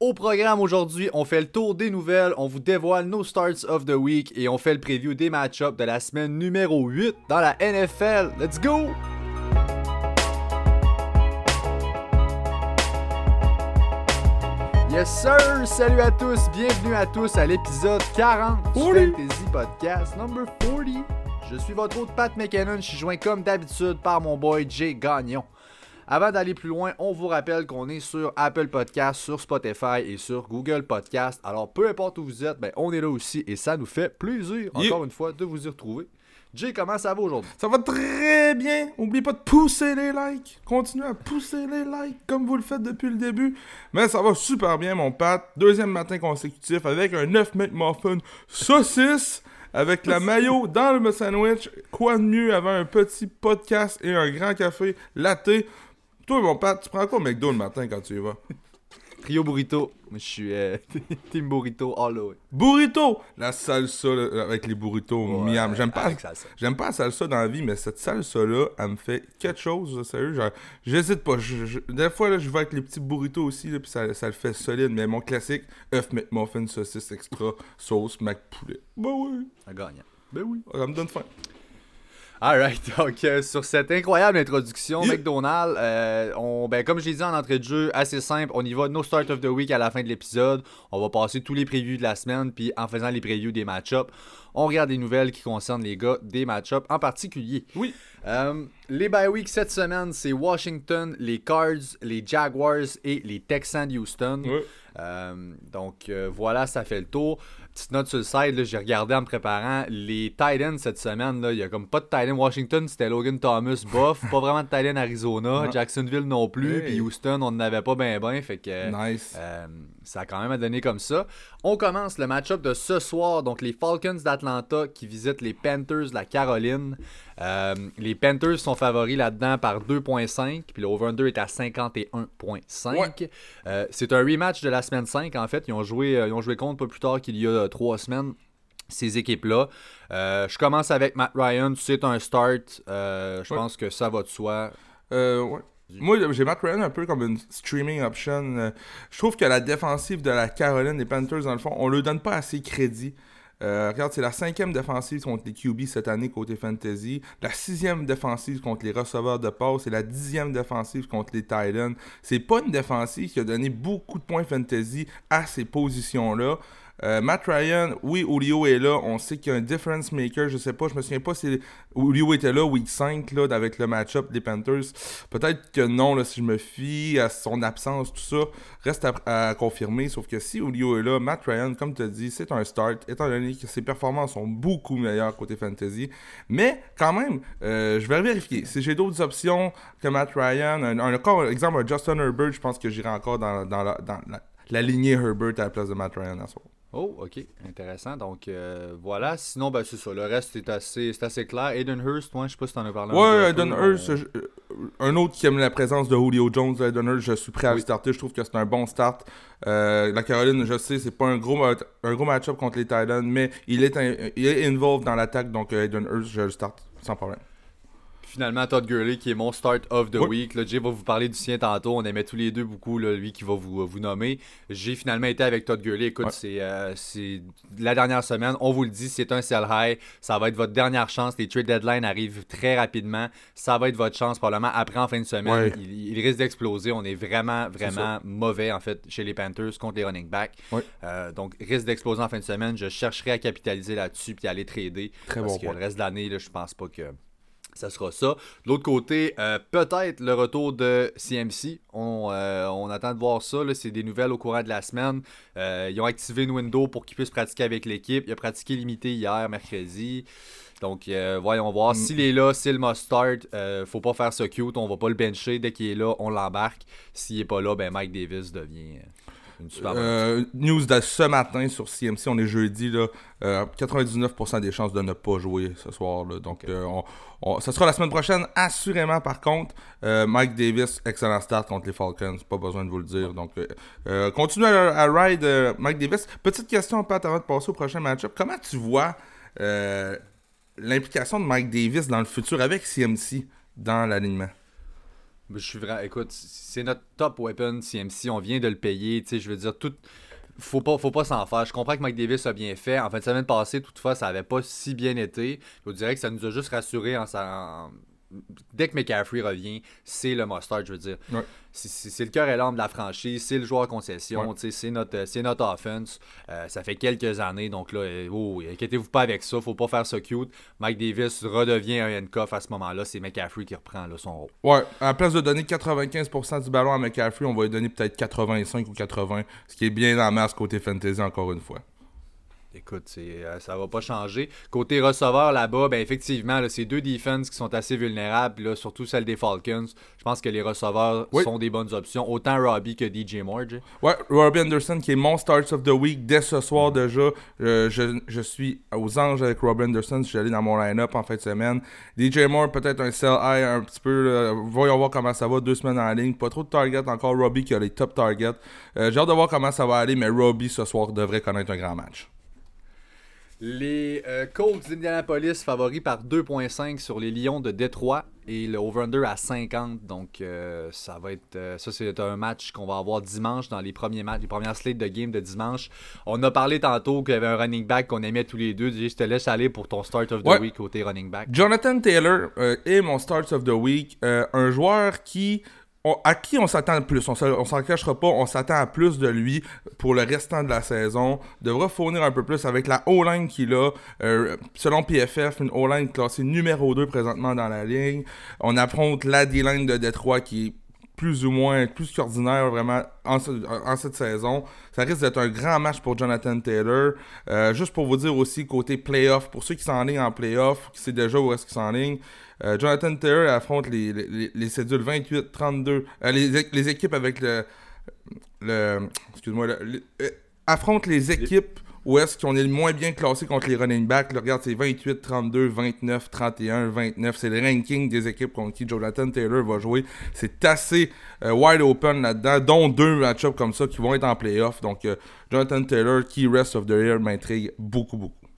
Au programme aujourd'hui, on fait le tour des nouvelles, on vous dévoile nos starts of the week et on fait le preview des match-ups de la semaine numéro 8 dans la NFL. Let's go! Yes sir! Salut à tous, bienvenue à tous à l'épisode 40 du Fantasy Podcast number 40. Je suis votre hôte Pat McKinnon, je suis joint comme d'habitude par mon boy Jay Gagnon. Avant d'aller plus loin, on vous rappelle qu'on est sur Apple Podcast, sur Spotify et sur Google Podcast. Alors, peu importe où vous êtes, ben, on est là aussi et ça nous fait plaisir, encore une fois, de vous y retrouver. Jay, comment ça va aujourd'hui? Ça va très bien. N'oubliez pas de pousser les likes. Continuez à pousser les likes comme vous le faites depuis le début. Mais ça va super bien, mon Pat. Deuxième matin consécutif avec un 9 McMuffin saucisse avec la maillot dans le sandwich. Quoi de mieux avant un petit podcast et un grand café latte? Toi, mon père, tu prends quoi au McDo le matin quand tu y vas? Rio Burrito. Je suis euh, Team Burrito all the way. Burrito! La salsa là, avec les burritos miam. J'aime pas, j'aime pas la salsa dans la vie, mais cette salsa-là, elle me fait quelque chose, sérieux. J'hésite pas. Je- je- des fois, là, je vais avec les petits burritos aussi, là, puis ça, ça le fait solide. Mais mon classique, œuf, McMuffin, saucisse extra, sauce, mac poulet. Bah oui, Un gagnant. Ben oui. ça me donne faim. Alright, donc euh, sur cette incroyable introduction, Yeah. McDonald's, euh, on, ben, comme je l'ai dit en entrée de jeu, assez simple, on y va no start of the week à la fin de l'épisode. On va passer tous les previews de la semaine, puis en faisant les previews des match-ups, on regarde les nouvelles qui concernent les gars des match-ups en particulier. Oui. Euh, les bye week cette semaine, c'est Washington, les Cards, les Jaguars et les Texans de Houston. Euh, donc euh, voilà, ça fait le tour. Petite note sur le side, là, j'ai regardé en me préparant les Titans cette semaine. Là, il y a comme pas de Titan Washington, c'était Logan Thomas, bof. pas vraiment de Titan Arizona, Non. Jacksonville non plus. Hey. Puis Houston, on n'en avait pas bien ben. Fait que Nice. euh, ça a quand même à donner comme ça. On commence le match-up de ce soir. Donc, les Falcons d'Atlanta qui visitent les Panthers de la Caroline. Euh, les Panthers sont favoris là-dedans par 2.5. Puis le over-under est à 51.5. Ouais. Euh, c'est un rematch de la semaine 5. En fait, ils ont joué, euh, ils ont joué contre pas plus tard qu'il y a trois semaines. Ces équipes-là. Euh, je commence avec Matt Ryan. C'est un start. Euh, je Ouais. pense que ça va de soi. Euh, ouais. Moi, j'ai Matt Ryan un peu comme une streaming option. Euh, Je trouve que la défensive de la Caroline des Panthers, dans le fond, on ne leur donne pas assez crédit. Euh, regarde, c'est la cinquième défensive contre les QB cette année côté fantasy, la sixième défensive contre les receveurs de passe et la dixième défensive contre les Titans. C'est pas une défensive qui a donné beaucoup de points fantasy à ces positions-là. Euh, Matt Ryan, oui, Julio est là. On sait qu'il y a un difference maker. Je sais pas, je me souviens pas si Julio était là week 5 là, avec le match-up des Panthers. Peut-être que non, là, si je me fie à son absence, tout ça, reste à, confirmer. Sauf que si Julio est là, Matt Ryan, comme tu as dit, c'est un start, étant donné que ses performances sont beaucoup meilleures côté fantasy. Mais quand même, euh, je vais vérifier. Si j'ai d'autres options que Matt Ryan, un, exemple, un Justin Herbert, je pense que j'irai encore dans, la, lignée Herbert à la place de Matt Ryan à. Oh, ok, intéressant. Donc euh, voilà. Sinon, ben, c'est ça. Le reste est assez, c'est assez clair. Aiden Hurst, moi, je sais pas si t'en as parlé. un peu, Ouais, peu, Hurst, je- euh, un autre qui aime la présence de Julio Jones, Eden Hurst, je suis prêt à Oui. le starter. Je trouve que c'est un bon start. Euh, la Caroline, je sais, c'est pas un gros, un gros match-up contre les Titans, mais il est, un- il est involved dans l'attaque, donc euh, Eden Hurst, je le start sans problème. Finalement, Todd Gurley, qui est mon start of the Oui. week. Là, Jay va vous parler du sien tantôt. On aimait tous les deux beaucoup là, lui qui va vous, vous nommer. J'ai finalement été avec Todd Gurley. Écoute, Ouais. c'est, euh, c'est la dernière semaine. On vous le dit, c'est un sell high. Ça va être votre dernière chance. Les trade deadline arrivent très rapidement. Ça va être votre chance probablement après en fin de semaine. Ouais. Il, il risque d'exploser. On est vraiment, vraiment mauvais en fait chez les Panthers contre les running backs. Ouais. Euh, donc, risque d'exploser en fin de semaine. Je chercherai à capitaliser là-dessus puis aller trader. Très parce bon que point. le reste de l'année, je pense pas que ça sera ça. De l'autre côté, euh, peut-être le retour de CMC. On, euh, on attend de voir ça. C'est des nouvelles au courant de la semaine. Euh, ils ont activé une window pour qu'il puisse pratiquer avec l'équipe. Il a pratiqué limité hier, mercredi. Donc, voyons voir. Mm. S'il est là, s'il must start, euh, faut pas faire ça cute. On va pas le bencher. Dès qu'il est là, on l'embarque. S'il est pas là, ben Mike Davis devient une super bonne Euh, news de ce matin sur CMC, on est jeudi, là, euh, 99% des chances de ne pas jouer ce soir. Là, donc, euh, on, on- ça sera la semaine prochaine, assurément, par contre. Euh, Mike Davis, excellent start contre les Falcons, pas besoin de vous le dire. Donc, euh, euh, continuez à, à ride euh, Mike Davis. Petite question, Pat, avant de passer au prochain match-up. Comment tu vois euh, l'implication de Mike Davis dans le futur avec CMC dans l'alignement? Je suis vrai. Écoute, c'est notre top weapon CMC. On vient de le payer. Tu sais, je veux dire, tout. Faut pas, faut pas s'en faire. Je comprends que Mike Davis a bien fait. En fait, la semaine passée, toutefois, ça avait pas si bien été. Je dirais que ça nous a juste rassuré en, sa, dès que McCaffrey revient, c'est le mustard, je veux dire. C'est le cœur et l'âme de la franchise, c'est le joueur concession, c'est notre, notre offense. Euh, ça fait quelques années, donc là, euh, oh, inquiétez-vous pas avec ça, faut pas faire ça cute. Mike Davis redevient un handcuff à ce moment-là, c'est McCaffrey qui reprend son rôle. Ouais, à la place de donner 95% du ballon à McCaffrey, on va lui donner peut-être 85 ou 80, ce qui est bien en masse côté fantasy encore une fois. Écoute, euh, ça va pas changer. Côté receveur là-bas, ben effectivement, c'est deux defenses qui sont assez vulnérables, surtout celle des Falcons. Je pense que les receveurs sont des bonnes options, autant Robbie que DJ Moore. Ouais, Robbie Anderson qui est mon start of the week dès ce soir déjà. Euh, je, suis aux anges avec Robbie Anderson. Je suis allé dans mon line-up en fin de semaine. DJ Moore, peut-être un sell high un petit peu. voyons voir comment ça va. Deux semaines en ligne. Pas trop de targets encore. Robbie qui a les top targets. Euh, j'ai hâte de voir comment ça va aller, mais Robbie ce soir devrait connaître un grand match. Les euh, Colts d'Indianapolis favoris par 2.5 sur les Lions de Détroit et le over-under à 50. Donc, euh, ça va être. Euh, ça, c'est un match qu'on va avoir dimanche dans les premiers matchs, les premières slates de game de dimanche. On a parlé tantôt qu'il y avait un running back qu'on aimait tous les deux. Je te laisse aller pour ton start of the week côté running back. Jonathan Taylor est mon start of the week. un joueur qui à qui on s'attend le plus? On s'en cachera pas, on s'attend à plus de lui pour le restant de la saison. Devra fournir un peu plus avec la O-line qu'il a. Euh, selon PFF, une O-line classée numéro 2 présentement dans la ligne. On affronte la D-line de Détroit qui plus ou moins, plus qu'ordinaire vraiment en, cette saison. Ça risque d'être un grand match pour Jonathan Taylor. Euh, juste pour vous dire aussi, côté playoff, pour ceux qui sont ligne en playoff, qui sait déjà où est-ce qu'ils sont ligne, euh, Jonathan Taylor affronte les, les, les cédules 28-32. Euh, les, équipes avec le. le Excuse-moi. affronte les équipes où est-ce qu'on est le moins bien classé contre les running backs? regarde, c'est 28, 32, 29, 31, 29. C'est le ranking des équipes contre qui Jonathan Taylor va jouer. C'est assez euh, wide open là-dedans, dont deux match-ups comme ça qui vont être en playoff. Donc, Jonathan Taylor, qui rest of the year, m'intrigue beaucoup, beaucoup.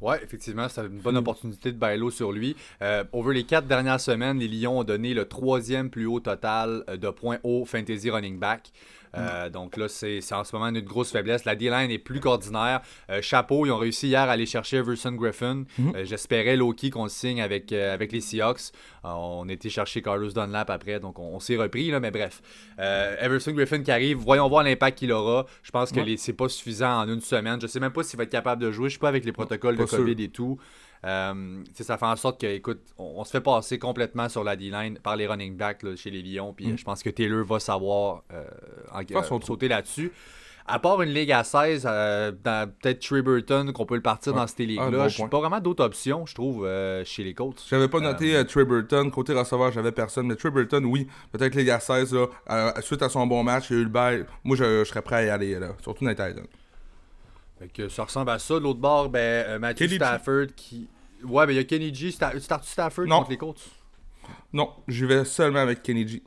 Oui, effectivement, c'est une bonne opportunité de bailo sur lui. Euh, over les quatre dernières semaines, les Lions ont donné le troisième plus haut total euh, de points au fantasy running back. Euh, donc là, c'est en ce moment une grosse faiblesse. La D-line est plus qu'ordinaire. Euh, chapeau, ils ont réussi hier à aller chercher Everson Griffin. Mhm. Euh, j'espérais Loki qu'on signe avec, avec les Seahawks. on était chercher Carlos Dunlap après, donc on, s'est repris, là, mais bref. Everson Griffin qui arrive, voyons voir l'impact qu'il aura. Je pense que c'est pas suffisant en une semaine. Je sais même pas s'il va être capable de jouer. Je suis pas avec les protocoles de COVID et tout. Euh, ça fait en sorte que, écoute, on, se fait passer complètement sur la D-line par les running backs chez les Lions. Puis mm. je pense que Taylor va savoir euh, euh sauter là-dessus. À part une ligue à 16, euh, peut-être Trey Burton, qu'on peut le partir dans cette ligue-là, ah, je n'ai pas vraiment d'autres options, je trouve, chez les Colts. J'avais pas noté Trey Burton. Côté receveur, j'avais personne. Mais Trey Burton, oui, peut-être ligue à 16, là, suite à son bon match, il a eu le bail. Moi, je, serais prêt à y aller, là, surtout dans les que ça ressemble à ça. De l'autre bord, ben, euh, Matthew Stafford qui. Ouais, mais il y a Kenny G. Start Stafford contre les Colts Non, je vais seulement avec Kenny G.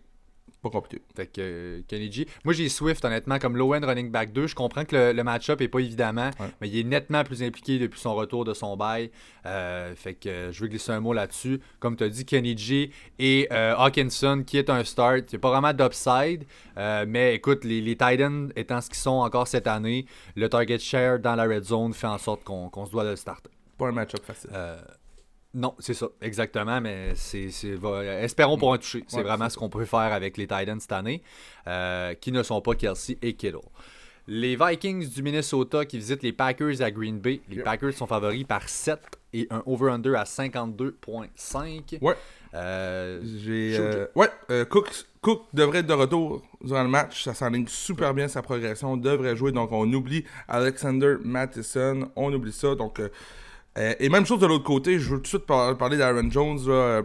Pas compliqué. Fait que euh, Kenny G. Moi, j'ai Swift, honnêtement, comme low-end running back 2. Je comprends que le, match-up est pas évidemment, mais il est nettement plus impliqué depuis son retour de son bail. Euh, fait que je veux glisser un mot là-dessus. Comme tu as dit, Kenny G et Hawkinson, qui est un start. Il n'y a pas vraiment d'upside, mais écoute, les, les Titans étant ce qu'ils sont encore cette année, le target share dans la red zone fait en sorte qu'on se doit de le starter. Pas un match-up facile. Non, c'est ça, exactement, mais c'est, espérons pour un toucher. C'est vraiment ce qu'on peut faire avec les Titans cette année, euh, qui ne sont pas Kelsey et Kittle. Les Vikings du Minnesota qui visitent les Packers à Green Bay. Les Packers sont favoris par 7 et un over-under à 52,5. Ouais. Euh, J'ai, euh, ouais, Cook, Cook devrait être de retour durant le match. Ça s'enligne super bien sa progression. Devrait jouer. Donc, on oublie Alexander Mattison. On oublie ça. Donc, euh, et même chose de l'autre côté, je veux tout de suite parler d'Aaron Jones.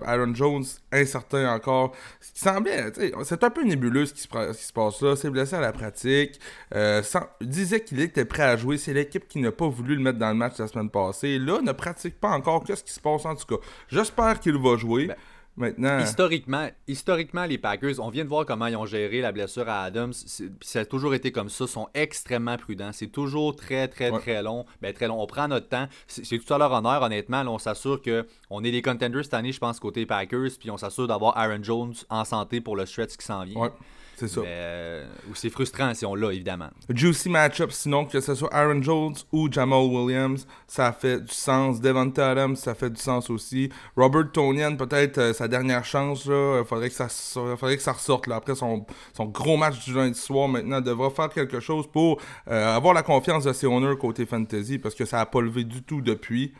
Aaron Jones, incertain encore. Ce qui semblait, c'est un peu nébuleux ce qui se, passe là. C'est blessé à la pratique. Euh, disait qu'il était prêt à jouer. C'est l'équipe qui n'a pas voulu le mettre dans le match la semaine passée. Là, ne pratique pas encore. Qu'est-ce qui se passe en tout cas? J'espère qu'il va jouer. Ben, Maintenant. Historiquement, historiquement, les Packers, on vient de voir comment ils ont géré la blessure à Adams. Ça a toujours été comme ça. Ils sont extrêmement prudents. C'est toujours très, très, très long. Ben, très long. On prend notre temps. C'est tout à leur honneur, honnêtement. on s'assure qu'on est des contenders cette année, je pense, côté Packers. Puis on s'assure d'avoir Aaron Jones en santé pour le stretch qui s'en vient. C'est ça. Euh, c'est frustrant si on l'a, évidemment. Juicy matchup, sinon, que ce soit Aaron Jones ou Jamal Williams, ça fait du sens. Devonta Adams, ça fait du sens aussi. Robert Tonian, peut-être euh, sa dernière chance, il faudrait, que ça, faudrait que ça ressorte. Là. Après son, son gros match du lundi soir, maintenant, devra faire quelque chose pour euh, avoir la confiance de ses owners côté fantasy, parce que ça n'a pas levé du tout depuis.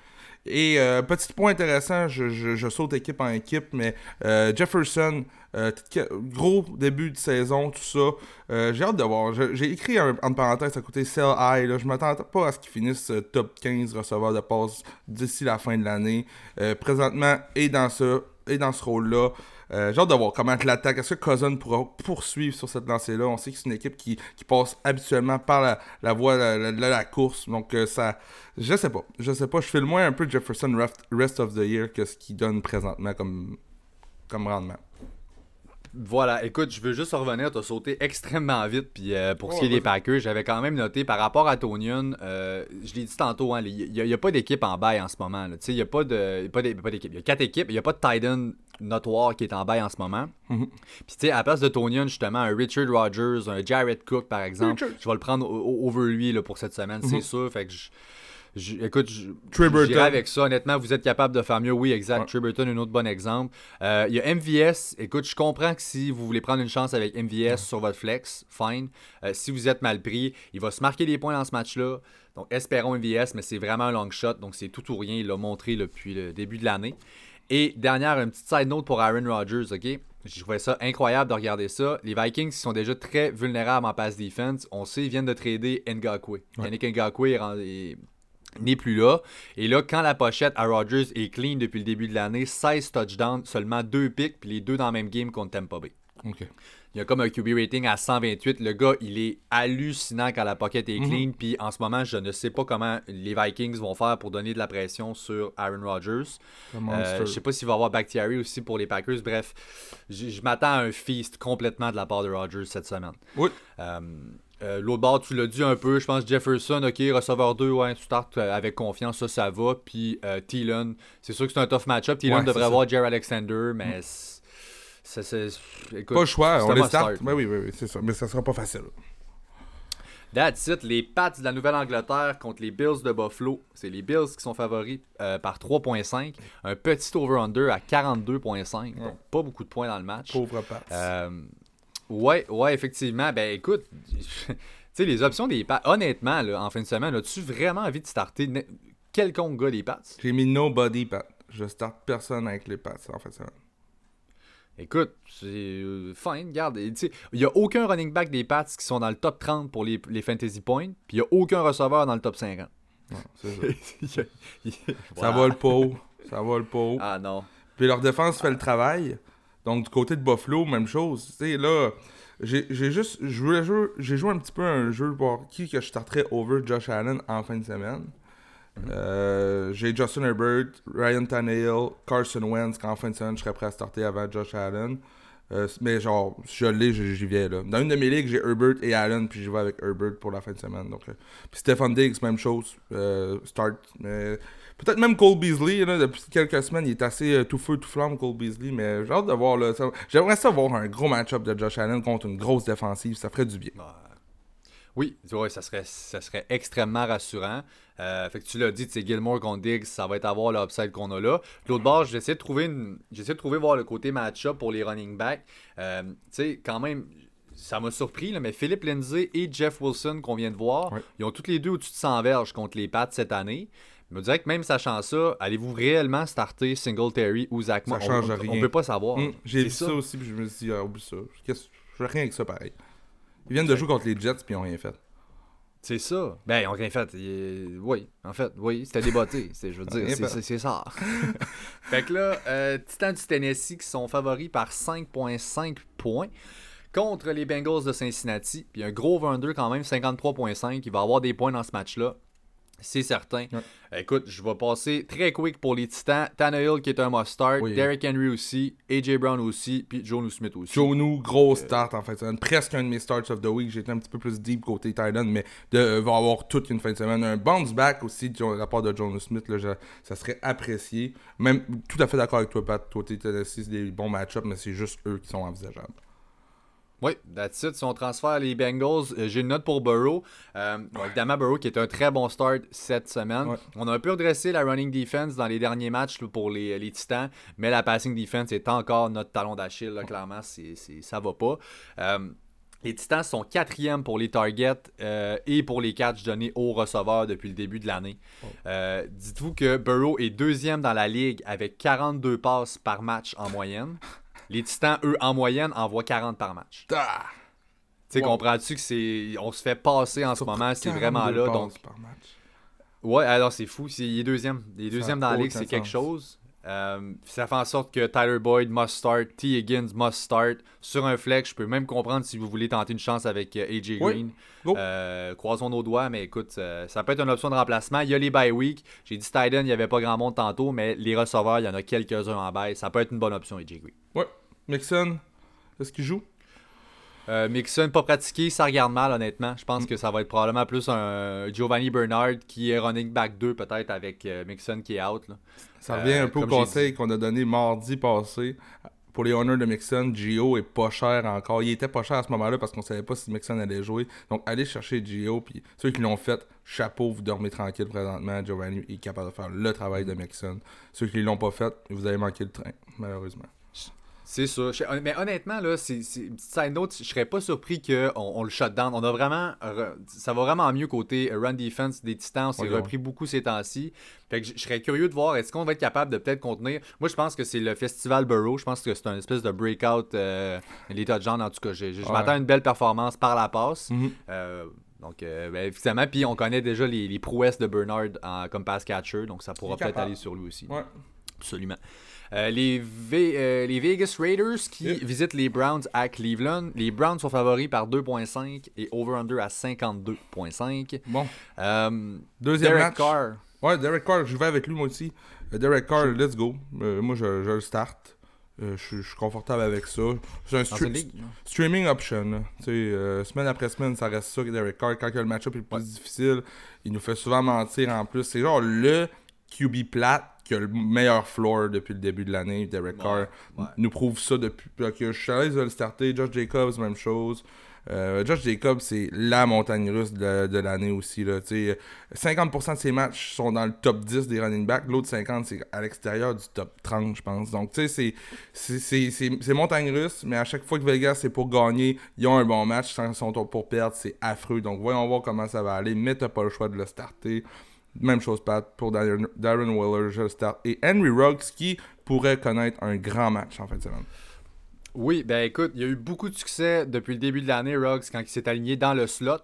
Et petit point intéressant, je, je, saute équipe en équipe, mais Jefferson, euh, gros début de saison, tout ça. Euh, j'ai hâte de voir. J'ai écrit en parenthèse à côté Sell High. Là. Je m'attendais pas à ce qu'il finisse euh, top 15 receveur de passe d'ici la fin de l'année. présentement, et dans ce, et dans ce rôle-là. j'ai hâte de voir comment l'attaque. Est-ce que Cousin pourra poursuivre sur cette lancée-là? On sait que c'est une équipe qui, passe habituellement par la, voie de la, course. Donc, ça. Je sais pas. Je sais pas. Je fais le moins un peu Jefferson rest, rest of the year que ce qu'il donne présentement comme, comme rendement. Voilà, écoute, je veux juste revenir, t'as sauté extrêmement vite, puis euh, pour ce qui est des Packers, j'avais quand même noté par rapport à Tonian, euh, je l'ai dit tantôt, hein, il n'y a, pas d'équipe en bail en ce moment. Il n'y a pas d'équipe. Il y a quatre équipes, il n'y a pas de Titan notoire qui est en bail en ce moment. Mm-hmm. Puis tu sais, à la place de Tonian, justement, un Richard Rogers, un Jared Cook, par exemple, je vais le prendre over lui là, pour cette semaine, c'est mm-hmm. sûr. Fait que je écoute, je, avec ça. Honnêtement, vous êtes capable de faire mieux. Oui, exact. Ouais. Triberton, un autre bon exemple. Euh, il y a MVS. Écoute, je comprends que si vous voulez prendre une chance avec MVS sur votre flex, fine. Euh, si vous êtes mal pris, il va se marquer des points dans ce match-là. Donc, espérons MVS, mais c'est vraiment un long shot. Donc, c'est tout ou rien. Il l'a montré depuis le début de l'année. Et dernière, une petite side note pour Aaron Rodgers, OK? Je trouvais ça incroyable de regarder ça. Les Vikings sont déjà très vulnérables en pass defense. On sait, ils viennent de trader Ngakwe. Yannick Ngakwe est, n'est plus là. Et là, quand la pochette à Rodgers est clean depuis le début de l'année, 16 touchdowns, seulement 2 picks, puis les deux dans le même game contre Tampa Bay. Il y a comme un QB rating à 128. Le gars, il est hallucinant quand la pocket est mhm. clean. Puis en ce moment, je ne sais pas comment les Vikings vont faire pour donner de la pression sur Aaron Rodgers. Euh, je sais pas s'il va y avoir Bakhtiari aussi pour les Packers. Bref, je, m'attends à un feast complètement de la part de Rodgers cette semaine. Oui. Euh, euh, l'autre bord, tu l'as dit un peu, je pense Jefferson, ok, receveur 2, ouais, tu startes euh, avec confiance, ça, ça va. Puis euh, c'est sûr que c'est un tough match-up. Thielen devrait avoir Jerry Alexander, mais c'est. Pas le choix, on les start. oui, oui, oui, c'est ça, mais ça sera pas facile. That's it. Les Pats de la Nouvelle-Angleterre contre les Bills de Buffalo. C'est les Bills qui sont favoris euh, par 3.5. Un petit over-under à 42.5. Donc, pas beaucoup de points dans le match. Pauvre Pats. Ouais, ouais, effectivement. Ben écoute, tu sais, les options des Pats, honnêtement, là, en fin de semaine, as-tu vraiment envie de starter quelconque gars des Pats? J'ai mis nobody Pat. Je starte personne avec les Pats en fin de semaine. Écoute, c'est euh, fine, garde. Il n'y a aucun running back des Pats qui sont dans le top 30 pour les, les fantasy points, puis il n'y a aucun receveur dans le top 50. ça. ça va le pot. Ça va le pot. Ah non. Puis leur défense fait le travail. Donc, du côté de Buffalo, même chose. Tu sais, là, j'ai juste. J'ai joué un petit peu un jeu pour qui que je starterais over Josh Allen en fin de semaine. Mhm. Euh, j'ai Justin Herbert, Ryan Tannehill, Carson Wentz qu'en fin de semaine je serais prêt à starter avant Josh Allen. Euh, mais genre, si je l'ai, j'y viens là. Dans une de mes ligues, j'ai Herbert et Allen, puis j'y vais avec Herbert pour la fin de semaine. Donc, euh, Puis Stephen Diggs, même chose. start. Mais Peut-être même Cole Beasley, là, depuis quelques semaines, il est assez euh, tout feu, tout flamme, Cole Beasley, mais j'ai hâte de voir. Là, J'aimerais ça voir un gros match-up de Josh Allen contre une grosse défensive, ça ferait du bien. Oui, ça serait, ça serait extrêmement rassurant. Euh, fait que tu l'as dit, c'est Gilmore contre Diggs, ça va être à voir l'upside qu'on a là. L'autre bord, j'essaie de trouver une... j'essaie de trouver voir le côté match-up pour les running backs. Euh, tu sais, quand même, ça m'a surpris, là, mais Philippe Lindsay et Jeff Wilson qu'on vient de voir, ils ont tous les deux au-dessus de 100 verges contre les Pats cette année. Je me dirais que même sachant ça, allez-vous réellement starter Singletary ou Zach Ça change on, rien. On peut pas savoir. Hum, j'ai vu ça. aussi, puis je me suis dit, ah, oublie ça. Je fais rien avec ça pareil. Ils viennent de jouer contre les Jets, puis ils n'ont rien fait. C'est ça. Ben, ils n'ont rien fait. Oui, en fait, oui, c'était débatté. je veux dire, c'est ça. fait que là, euh, Titans du Tennessee qui sont favoris par 5,5 points contre les Bengals de Cincinnati. Puis un gros 22 quand même, 53,5. Il va avoir des points dans ce match-là. C'est certain. Écoute, je vais passer très quick pour les Titans. Tannehill qui est un must-start. Derrick Henry aussi. AJ Brown aussi. Puis Jonu Smith aussi. Jonu, gros euh, start en fait. Presque un de mes starts of the week. J'étais un petit peu plus deep côté Titan, mais de, euh, va avoir toute une fin de semaine. Un bounce back aussi de la part de Jonu Smith. Là, ça serait apprécié. Même tout à fait d'accord avec toi, Pat. Toi, Tennessee, c'est des bons match-ups, mais c'est juste eux qui sont envisageables. Oui, that's it. Si on transfère les Bengals, euh, j'ai une note pour Burrow. Euh, évidemment, Burrow qui est un très bon start cette semaine. On a un peu redressé la running defense dans les derniers matchs pour les, les, Titans, mais la passing defense est encore notre talon d'Achille. Clairement, c'est, ça va pas. Euh, les Titans sont quatrièmes pour les targets et pour les catchs donnés aux receveurs depuis le début de l'année. dites-vous que Burrow est deuxième dans la ligue avec 42 passes par match en moyenne. Les Titans, eux, en moyenne, envoient 40 par match. Ah! Tu sais, comprends-tu que c'est. On se fait passer en ce moment, c'est vraiment là. Donc... Par match. Ouais, alors c'est fou. Il est deuxième. Il est deuxième dans la ligue, c'est quelque chose. Euh, ça fait en sorte que Tyler Boyd must start, T. Higgins must start. Sur un flex, je peux même comprendre si vous voulez tenter une chance avec euh, AJ Green. Euh, croisons nos doigts, mais écoute, ça peut être une option de remplacement. Il y a les bye week. J'ai dit Titan, il n'y avait pas grand monde tantôt, mais les receveurs, il y en a quelques-uns en bye. Ça peut être une bonne option, AJ Green. Ouais. Mixon, est-ce qu'il joue? Euh, Mixon, pas pratiqué, ça regarde mal, honnêtement. Je pense mm. que ça va être probablement plus un Giovanni Bernard qui est running back 2, peut-être, avec euh, Mixon qui est out. Ça revient un peu au conseil qu'on a donné mardi passé. Pour les honneurs de Mixon, Gio est pas cher encore. Il était pas cher à ce moment-là parce qu'on savait pas si Mixon allait jouer. Donc, allez chercher Gio. Puis ceux qui l'ont fait, chapeau, vous dormez tranquille présentement. Giovanni est capable de faire le travail de Mixon. Ceux qui l'ont pas fait, vous avez manqué le train, malheureusement. C'est ça. Mais honnêtement, là, c'est une petite side note, je serais pas surpris qu'on on le shut down. On a vraiment. Ça va vraiment mieux côté run defense des Titans. On s'est repris beaucoup ces temps-ci. Fait que je serais curieux de voir, est-ce qu'on va être capable de peut-être contenir? Moi, je pense que c'est le Festival Burrow. Je pense que c'est un espèce de breakout. Euh, l'état de genre, en tout cas. Je, m'attends à une belle performance par la passe. Mm-hmm. Euh, donc, euh, ben, effectivement, puis on connaît déjà les, prouesses de Bernard comme pass catcher. Donc, ça pourra peut-être aller sur lui aussi. Absolument. Euh, les, euh, les, Vegas Raiders qui visitent les Browns à Cleveland. Les Browns sont favoris par 2.5 et over-under à 52.5. Bon. Euh, Deuxième Derek match. Carr. Ouais, Derek Carr, je vais avec lui moi aussi. Derek Carr, let's go. moi, je, je le start. je, suis confortable avec ça. C'est un streaming option. semaine après semaine, ça reste ça. Derek Carr, quand le match-up est le plus difficile, il nous fait souvent mentir en plus. C'est genre le QB plate qui a le meilleur floor depuis le début de l'année. Derek Carr nous prouve ça depuis que je suis à l'aise de le starter. Josh Jacobs, même chose. Euh, Josh Jacobs, c'est la montagne russe de, l'année aussi. Là. 50% de ses matchs sont dans le top 10 des running backs. L'autre 50%, c'est à l'extérieur du top 30, je pense. Donc, tu sais, c'est montagne russe, mais à chaque fois que Vegas, c'est pour gagner, ils ont un bon match. Quand ils sont pour perdre, c'est affreux. Donc, voyons voir comment ça va aller. Mais t'as pas le choix de le starter. Même chose, Pat, pour Darren, Waller, je start. Et Henry Ruggs qui pourrait connaître un grand match en fin de semaine. Oui, ben écoute, il y a eu beaucoup de succès depuis le début de l'année, Ruggs, quand il s'est aligné dans le slot.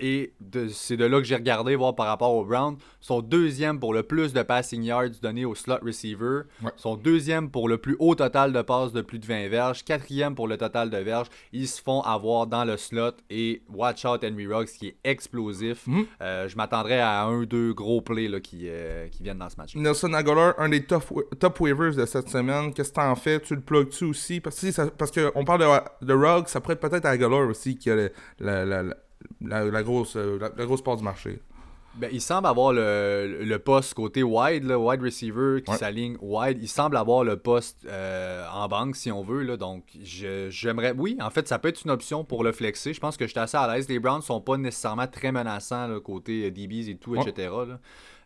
Et c'est de là que j'ai regardé voir par rapport au Brown. Son deuxième pour le plus de passing yards donné au slot receiver. Son deuxième pour le plus haut total de passes de plus de 20 verges. Quatrième pour le total de verges. Ils se font avoir dans le slot. Et watch out Henry Ruggs qui est explosif. Mhm. Euh, je m'attendrais à un ou deux gros plays là, qui, euh, qui viennent dans ce match. Nelson Aguilar, un des top, top waivers de cette semaine. Qu'est-ce que t'en fais? Tu le plugues-tu aussi? Parce, que parce qu'on parle de, de Ruggs, ça pourrait être peut-être Aguilar aussi qui a la la, grosse, euh, la, grosse part du marché. Ben, il semble avoir le, le poste côté wide, le wide receiver qui s'aligne wide. Il semble avoir le poste euh, en banque, si on veut. Là, donc, j'aimerais. Oui, en fait, ça peut être une option pour le flexer. Je pense que j'étais assez à l'aise. Les Browns sont pas nécessairement très menaçants côté DBs et tout, etc.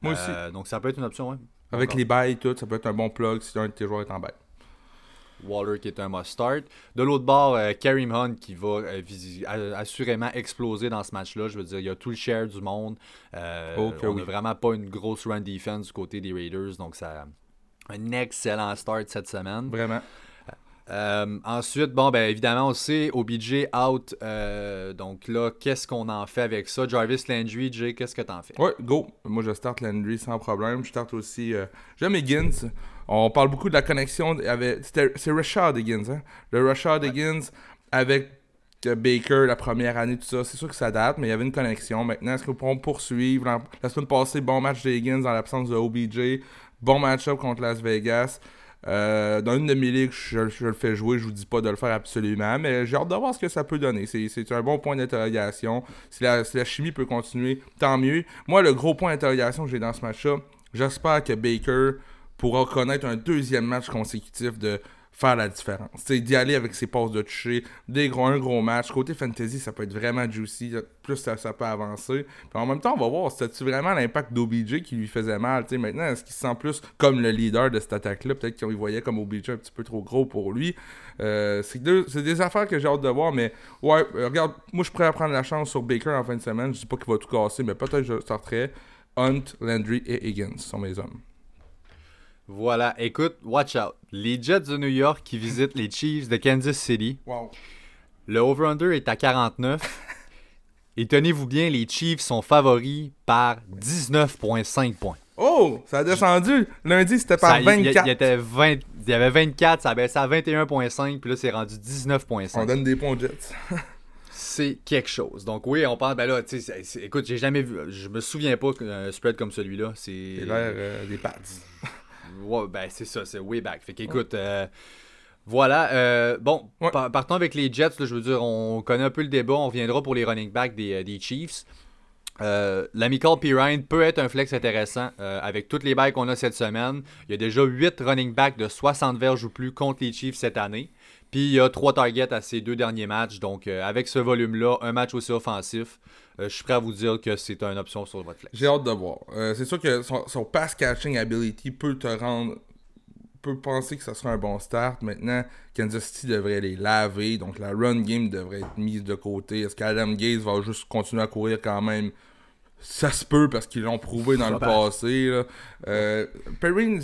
Moi aussi. Euh, donc, ça peut être une option. Avec les bails et tout, ça peut être un bon plug si un de tes joueurs est en bail. Waller qui est un must-start. De l'autre bord, euh, Kareem Hunt qui va euh, assurément exploser dans ce match-là. Je veux dire, il y a tout le share du monde. Euh, on n'a vraiment pas une grosse run defense du côté des Raiders. Donc, ça un excellent start cette semaine. Vraiment. ensuite, bon, ben évidemment, on sait, OBJ out. donc là, qu'est-ce qu'on en fait avec ça? Jarvis Landry, Jay, qu'est-ce que t'en fais? Ouais, go. Moi, je start Landry sans problème. Je start aussi. J'aime Higgins. On parle beaucoup de la connexion avec. C'est Richard Higgins, hein? Le Richard Higgins avec Baker, la première année, tout ça, c'est sûr que ça date, mais il y avait une connexion. Maintenant, est-ce pourront poursuivre? La, semaine passée, bon match des Higgins dans l'absence de OBJ, bon match-up contre Las Vegas. Euh, dans une de mes ligues, je, le fais jouer, je vous dis pas de le faire absolument, mais j'ai hâte de voir ce que ça peut donner. C'est un bon point d'interrogation. Si la, si la, chimie peut continuer, tant mieux. Moi, le gros point d'interrogation que j'ai dans ce match-là, j'espère que Baker pourra connaître un deuxième match consécutif de faire la différence. C'est d'y aller avec ses passes de toucher, des gros, un gros match. Côté fantasy, ça peut être vraiment juicy. Plus ça, peut avancer. Puis en même temps, on va voir, c'était-tu vraiment l'impact d'OBJ qui lui faisait mal? maintenant, est-ce qu'il se sent plus comme le leader de cette attaque-là? Peut-être qu'il voyait comme OBJ un petit peu trop gros pour lui. Euh, c'est des affaires que j'ai hâte de voir, mais ouais, euh, regarde, moi je pourrais prendre la chance sur Baker en fin de semaine. Je dis pas qu'il va tout casser, mais peut-être je sortirais. Hunt, Landry et Higgins sont mes hommes. Voilà, écoute, watch out. Les Jets de New York qui visitent les Chiefs de Kansas City. Wow. Le over-under est à 49. Et tenez-vous bien, les Chiefs sont favoris par 19,5 points. Oh, ça a descendu. Lundi, c'était par 24. Il y, avait 24, ça a baissé à 21,5, puis là, c'est rendu 19,5. On donne des points aux Jets. c'est quelque chose. Donc oui, on parle, ben là, tu écoute, j'ai jamais vu, je me souviens pas qu'un spread comme celui-là, c'est... C'est l'air euh, des pads ben c'est ça, c'est way back. Fait qu'écoute, euh, voilà. Euh, bon, partons avec les Jets. je veux dire, on connaît un peu le débat. On reviendra pour les running backs des, euh, des Chiefs. Euh, L'amical Pirine peut être un flex intéressant avec toutes les bails qu'on a cette semaine. Il y a déjà 8 running backs de 60 verges ou plus contre les Chiefs cette année. Puis il y a 3 targets à ces deux derniers matchs. Donc avec ce volume-là, un match aussi offensif, je suis prêt à vous dire que c'est une option sur votre flex. J'ai hâte de voir. Euh, c'est sûr que son, pass catching ability peut te rendre peut penser que ça sera un bon start. Maintenant, Kansas City devrait les laver, donc la run game devrait être mise de côté. Est-ce qu'Adam Gaze va juste continuer à courir quand même? Ça se peut parce qu'ils l'ont prouvé dans le passé. Là. Euh, Perrine,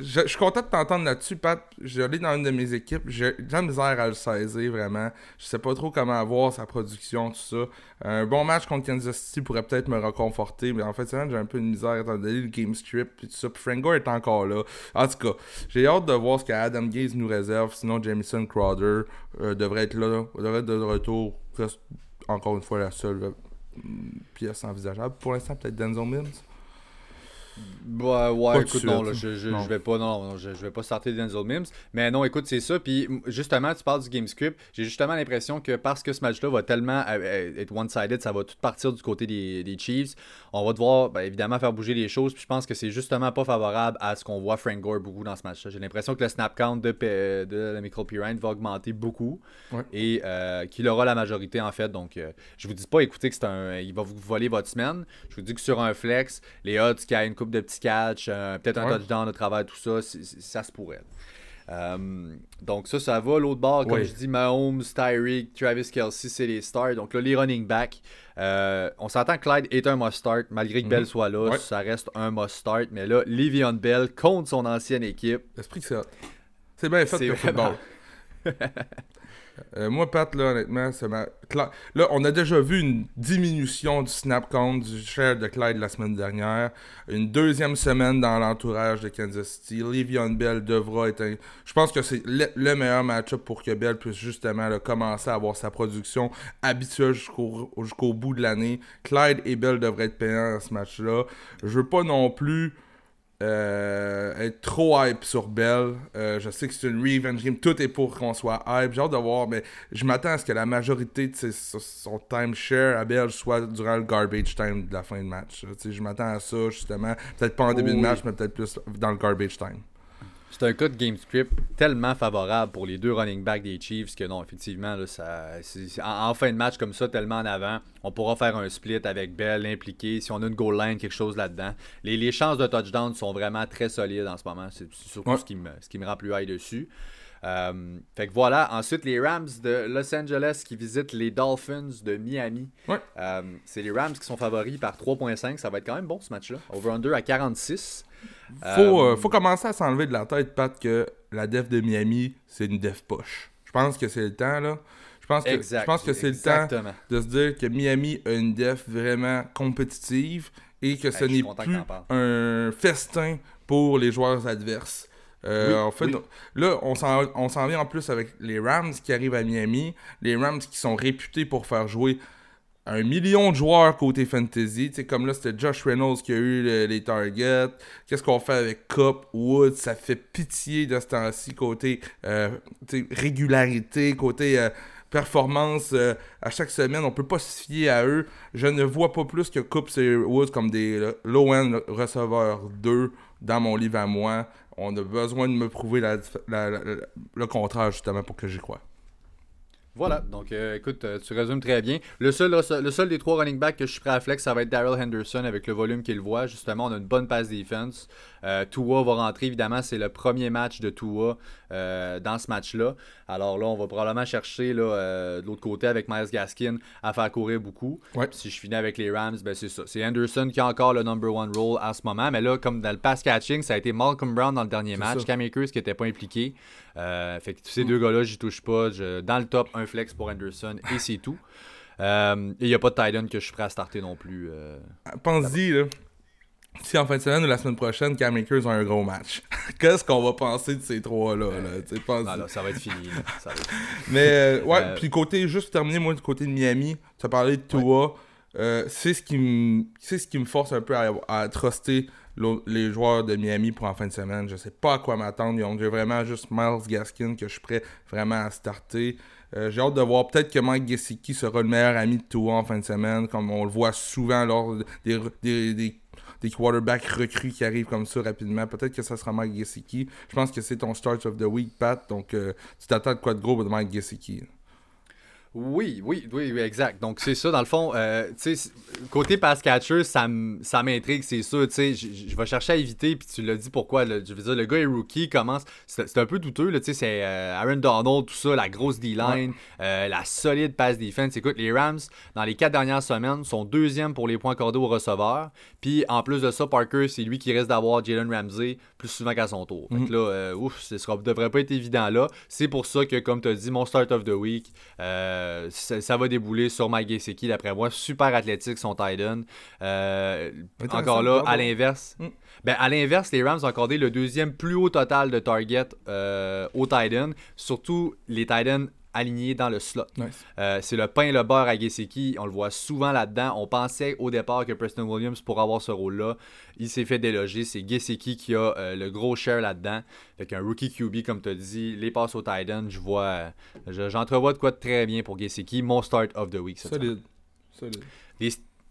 je, suis content de t'entendre là-dessus, Pat. J'allais dans une de mes équipes. J'ai de la misère à le saisir, vraiment. Je sais pas trop comment avoir sa production, tout ça. Un bon match contre Kansas City pourrait peut-être me reconforter, mais en fait, j'ai un peu de misère étant donné le game strip et tout ça. Puis est encore là. En tout cas, j'ai hâte de voir ce qu'Adam Gaze nous réserve. Sinon, Jamison Crowder euh, devrait être là, devrait être de retour. Encore une fois, la seule euh, pièce envisageable. Pour l'instant, peut-être Denzel Mims. Bah, ouais, écoute, non, je, je, vais pas, non, je, vais pas starter Denzel Mims. Mais non, écoute, c'est ça. Puis justement, tu parles du game script. J'ai justement l'impression que parce que ce match-là va tellement euh, euh, être one-sided, ça va tout partir du côté des, des Chiefs. On va devoir, ben, évidemment, faire bouger les choses. Puis je pense que c'est justement pas favorable à ce qu'on voit Frank Gore beaucoup dans ce match-là. J'ai l'impression que le snap count de, de la Michael Pirine va augmenter beaucoup et euh, qu'il aura la majorité en fait. Donc, je vous dis pas, écoutez, que c'est un, il va vous voler votre semaine. Je vous dis que sur un flex, les odds qui a une coupe de petits catch, euh, peut-être un touchdown de travers, tout ça, ça se pourrait. Euh, donc ça, ça va. L'autre bord, comme je dis, Mahomes, Tyreek, Travis Kelsey, c'est les stars. Donc là, les running backs. Euh, on s'entend que Clyde est un must-start. Malgré que Bell mhm. soit là, ça reste un must-start. Mais là, Livion Bell contre son ancienne équipe. L'esprit que c'est C'est bien fait le football. Euh, moi, Pat, là, honnêtement, ça m'a. Là, on a déjà vu une diminution du snap count du share de Clyde la semaine dernière. Une deuxième semaine dans l'entourage de Kansas City. Le'Veon Bell devra être. Je pense que c'est le, meilleur match-up pour que Bell puisse justement commencer à avoir sa production habituelle jusqu'au bout de l'année. Clyde et Bell devraient être payants dans ce match-là. Je veux pas non plus euh, être trop hype sur Bell. Euh, je sais que c'est une revenge game. Tout est pour qu'on soit hype. J'ai hâte de voir, mais je m'attends à ce que la majorité de son timeshare à Bell soit durant le garbage time de la fin de match. je m'attends à ça, justement. Peut-être pas en début de match, mais peut-être plus dans le garbage time. C'est un cas de game script tellement favorable pour les deux running backs des Chiefs que non, effectivement, là, ça, en, fin de match comme ça, tellement en avant, on pourra faire un split avec Bell impliqué. Si on a une goal line, quelque chose là-dedans. Les, les, chances de touchdown sont vraiment très solides en ce moment. C'est surtout ce, qui me, ce qui me rend plus high dessus. Euh, fait que voilà. Ensuite, les Rams de Los Angeles qui visitent les Dolphins de Miami. Euh, c'est les Rams qui sont favoris par 3.5. Ça va être quand même bon ce match-là. Over-under à 46. Faut, euh, faut commencer à s'enlever de la tête, Pat, que la def de Miami, c'est une def poche. Je pense que c'est le temps, là. Je pense que, je pense que c'est le temps de se dire que Miami a une def vraiment compétitive et que ce n'est plus un festin pour les joueurs adverses. En fait, là, on s'en vient en plus avec les Rams qui arrivent à Miami. Les Rams qui sont réputés pour faire jouer un million de joueurs côté fantasy. comme là, c'était Josh Reynolds qui a eu les targets. Qu'est-ce qu'on fait avec Cup, Woods Ça fait pitié de ce temps-ci côté euh, régularité, côté euh, performance. Euh, à chaque semaine, on peut pas se fier à eux. Je ne vois pas plus que Cup et Woods comme des low-end receveurs 2 dans mon livre à moi. On a besoin de me prouver le contraire, justement, pour que j'y croie. Voilà, donc euh, écoute, euh, tu résumes très bien. Le seul, des trois running backs que je suis prêt à flex, ça va être Daryl Henderson avec le volume qu'il voit. Justement, on a une bonne passe defense. Euh, Tua va rentrer, évidemment, c'est le premier match de Tua dans ce match-là. Alors là, on va probablement chercher là, de l'autre côté avec Miles Gaskin à faire courir beaucoup. Si je finis avec les Rams, ben c'est ça. C'est Henderson qui a encore le number one role en ce moment. Mais là, comme dans le pass catching, ça a été Malcolm Brown dans le dernier match. Cam Akers qui n'était pas impliqué. fait que ces deux gars-là, j'y touche pas. dans le top, un flex pour Anderson et c'est tout. Euh, et il n'y a pas de Titan que je suis prêt à starter non plus. Euh, Pense-y, là. Si en fin de semaine ou la semaine prochaine, Cam Akers a un gros match, qu'est-ce qu'on va penser de ces trois-là? Là, ça va être fini. Mais euh, ouais, puis côté, juste terminer, moi, du côté de Miami, tu as parlé de Tua. c'est ce qui me ce qui me force un peu à, à truster les joueurs de Miami pour en fin de semaine. Je sais pas à quoi m'attendre. Ont vraiment juste Miles Gaskin que je suis prêt vraiment à starter. Euh, j'ai hâte de voir peut-être que Mike Gesicki sera le meilleur ami de Tua en fin de semaine, comme on le voit souvent lors des, des, des, quarterbacks recrues qui arrivent comme ça rapidement. Peut-être que ça sera Mike Gesicki. Je pense que c'est ton start of the week, Pat. Donc, euh, tu t'attends de quoi de gros de Mike Gesicki? Oui, oui, oui, exact. Donc, c'est ça, dans le fond, euh, côté pass catcher, ça m'intrigue, c'est sûr, je vais chercher à éviter, puis tu l'as dit pourquoi, je veux dire, le gars est rookie, commence, c'est un peu douteux, tu sais, c'est euh, Aaron Donald, tout ça, la grosse D-line, euh, la solide pass defense. Écoute, les Rams, dans les quatre dernières semaines, sont deuxième pour les points accordés aux receveurs, puis en plus de ça, Parker, c'est lui qui risque d'avoir Jalen Ramsey plus souvent qu'à son tour. Donc mm. là, ouf, ce ne devrait pas être évident là. C'est pour ça que, comme tu as dit, mon start of the week, euh, ça, va débouler sur Mike Gesicki, d'après moi. Super athlétique, son tight euh, encore là, à l'inverse. Hmm. Ben, à l'inverse, les Rams ont accordé le deuxième plus haut total de target euh, au tight Surtout les tight alignés dans le slot. c'est le pain et le beurre à Gesicki. On le voit souvent là-dedans. On pensait au départ que Preston Williams pourrait avoir ce rôle-là. Il s'est fait déloger. C'est Gesicki qui a le gros share là-dedans. Avec un rookie QB, comme tu as dit, les passes au tight end, je vois, j'entrevois de quoi de très bien pour Gesicki. Mon start of the week. Solide. Solide.